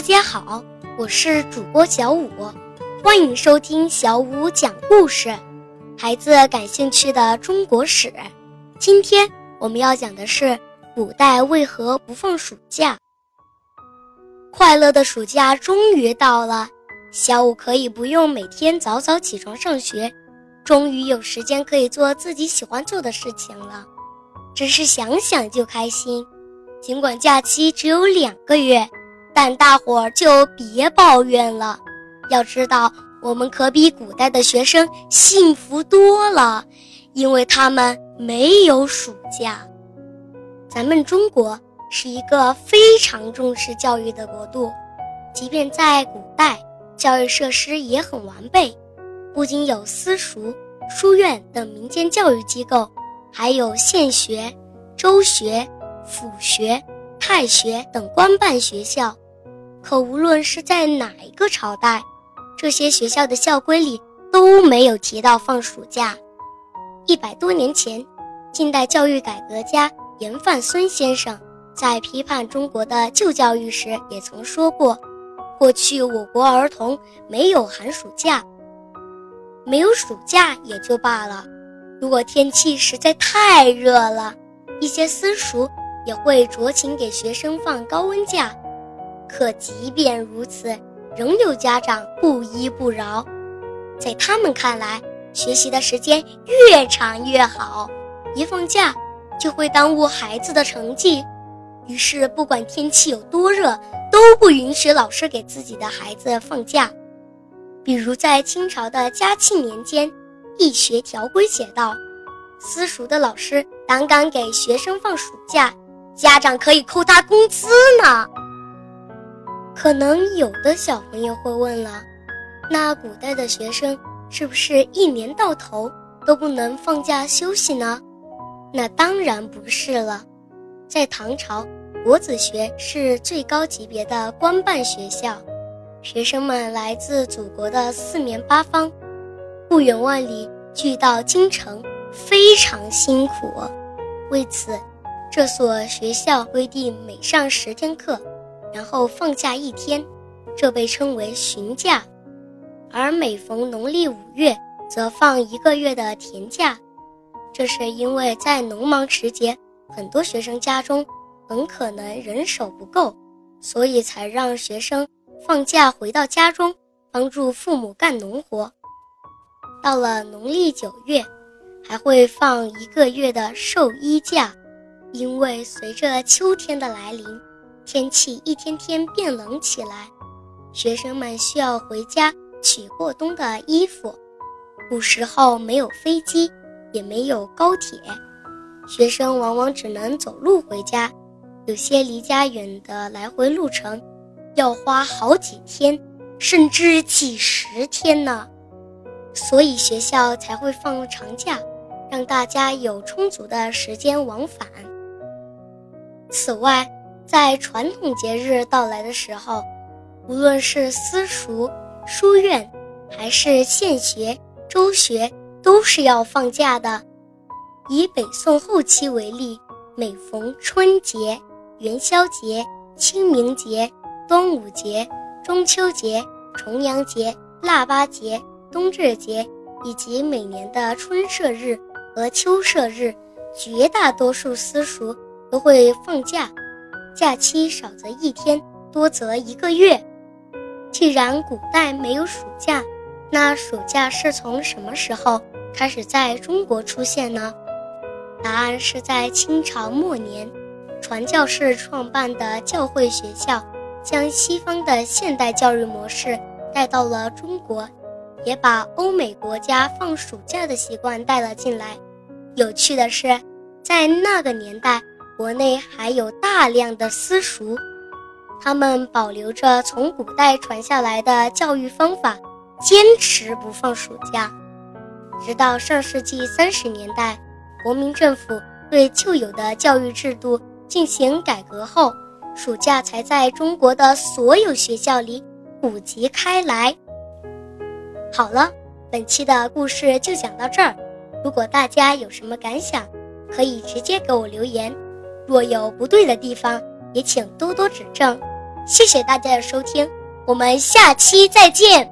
大家好，我是主播小五，欢迎收听小五讲故事。孩子感兴趣的中国史，今天我们要讲的是古代为何不放暑假。快乐的暑假终于到了，小五可以不用每天早早起床上学，终于有时间可以做自己喜欢做的事情了，只是想想就开心。尽管假期只有两个月。但大伙儿就别抱怨了，要知道我们可比古代的学生幸福多了，因为他们没有暑假。咱们中国是一个非常重视教育的国度，即便在古代，教育设施也很完备，不仅有私塾、书院等民间教育机构，还有县学、州学、府学、太学等官办学校。可无论是在哪一个朝代，这些学校的校规里都没有提到放暑假。一百多年前，近代教育改革家严范孙先生在批判中国的旧教育时，也曾说过：过去我国儿童没有寒暑假，没有暑假也就罢了，如果天气实在太热了，一些私塾也会酌情给学生放高温假。可即便如此，仍有家长不依不饶。在他们看来，学习的时间越长越好，一放假就会耽误孩子的成绩。于是，不管天气有多热，都不允许老师给自己的孩子放假。比如，在清朝的嘉庆年间，《易学条规》写道：“私塾的老师胆敢给学生放暑假，家长可以扣他工资呢。”可能有的小朋友会问了，那古代的学生是不是一年到头都不能放假休息呢？那当然不是了。在唐朝，国子学是最高级别的官办学校，学生们来自祖国的四面八方，不远万里聚到京城，非常辛苦。为此，这所学校规定每上十天课。然后放假一天，这被称为旬假；而每逢农历五月，则放一个月的田假。这是因为在农忙时节，很多学生家中很可能人手不够，所以才让学生放假回到家中，帮助父母干农活。到了农历九月，还会放一个月的寿衣假，因为随着秋天的来临。天气一天天变冷起来，学生们需要回家取过冬的衣服。古时候没有飞机，也没有高铁，学生往往只能走路回家，有些离家远的来回路程要花好几天，甚至几十天呢。所以学校才会放长假，让大家有充足的时间往返。此外，在传统节日到来的时候，无论是私塾、书院，还是县学、州学，都是要放假的。以北宋后期为例，每逢春节、元宵节、清明节、端午节、中秋节、重阳节、腊八节、冬至节，以及每年的春社日和秋社日，绝大多数私塾都会放假。假期少则一天，多则一个月。既然古代没有暑假，那暑假是从什么时候开始在中国出现呢？答案是在清朝末年，传教士创办的教会学校，将西方的现代教育模式带到了中国，也把欧美国家放暑假的习惯带了进来。有趣的是，在那个年代。国内还有大量的私塾，他们保留着从古代传下来的教育方法，坚持不放暑假。直到上世纪三十年代，国民政府对旧有的教育制度进行改革后，暑假才在中国的所有学校里普及开来。好了，本期的故事就讲到这儿。如果大家有什么感想，可以直接给我留言。若有不对的地方，也请多多指正。谢谢大家的收听，我们下期再见。